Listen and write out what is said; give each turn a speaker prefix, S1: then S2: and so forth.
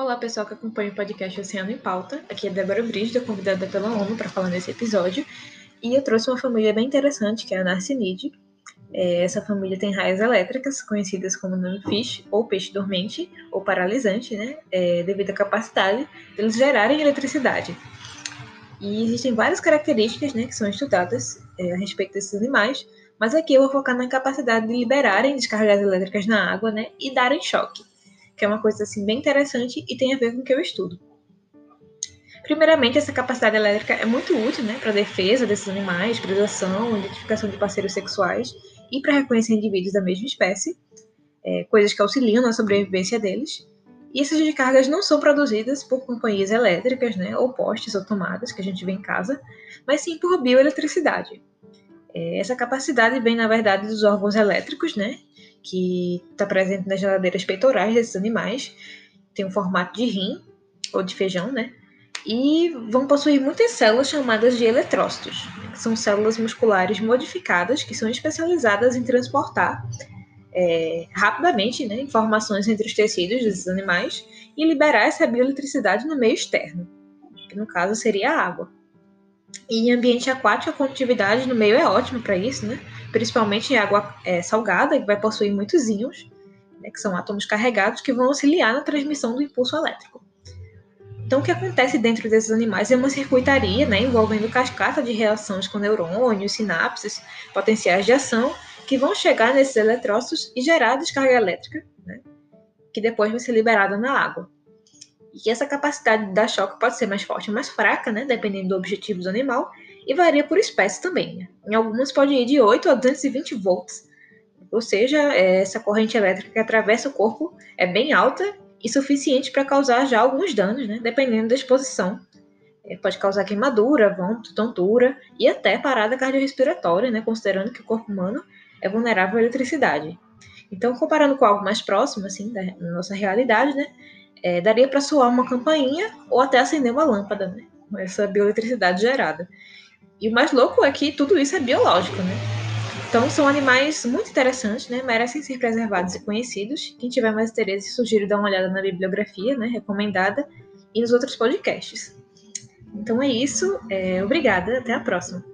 S1: Olá, pessoal que acompanha o podcast Oceano em Pauta. Aqui é Débora Brígida, convidada pela ONU para falar nesse episódio. E eu trouxe uma família bem interessante, que é a Narcinide. É, essa família tem raias elétricas, conhecidas como nanofish, ou peixe dormente, ou paralisante, né? É, devido à capacidade de eles gerarem eletricidade. E existem várias características né, que são estudadas é, a respeito desses animais, mas aqui eu vou focar na capacidade de liberarem descargas elétricas na água né, e darem choque que é uma coisa assim bem interessante e tem a ver com o que eu estudo. Primeiramente, essa capacidade elétrica é muito útil né, para a defesa desses animais, predação, identificação de parceiros sexuais e para reconhecer indivíduos da mesma espécie, é, coisas que auxiliam na sobrevivência deles. E essas descargas não são produzidas por companhias elétricas né, ou postes ou tomadas que a gente vê em casa, mas sim por bioeletricidade. É, essa capacidade vem, na verdade, dos órgãos elétricos, né, que está presente nas geladeiras peitorais desses animais. Tem um formato de rim ou de feijão, né? E vão possuir muitas células chamadas de eletrócitos, que são células musculares modificadas que são especializadas em transportar é, rapidamente né, informações entre os tecidos desses animais e liberar essa bioeletricidade no meio externo, que no caso seria a água. E em ambiente aquático, a condutividade no meio é ótima para isso, né? principalmente em água é, salgada, que vai possuir muitos íons, né, que são átomos carregados, que vão auxiliar na transmissão do impulso elétrico. Então, o que acontece dentro desses animais é uma circuitaria, né, envolvendo cascata de reações com neurônios, sinapses, potenciais de ação, que vão chegar nesses eletrócitos e gerar descarga elétrica, né, que depois vai ser liberada na água. E essa capacidade de dar choque pode ser mais forte ou mais fraca, né, dependendo do objetivo do animal, e varia por espécie também. Né? Em algumas pode ir de 8 a 220 volts, ou seja, é, essa corrente elétrica que atravessa o corpo é bem alta e suficiente para causar já alguns danos, né? dependendo da exposição. É, pode causar queimadura, vômito, tontura e até parada cardiorrespiratória, né? considerando que o corpo humano é vulnerável à eletricidade. Então, comparando com algo mais próximo, assim, da nossa realidade, né? É, daria para soar uma campainha ou até acender uma lâmpada, né? Essa bioeletricidade gerada. E o mais louco é que tudo isso é biológico, né? Então são animais muito interessantes, né? Merecem ser preservados e conhecidos. Quem tiver mais interesse, sugiro dar uma olhada na bibliografia, né? Recomendada e nos outros podcasts. Então é isso. É, obrigada. Até a próxima.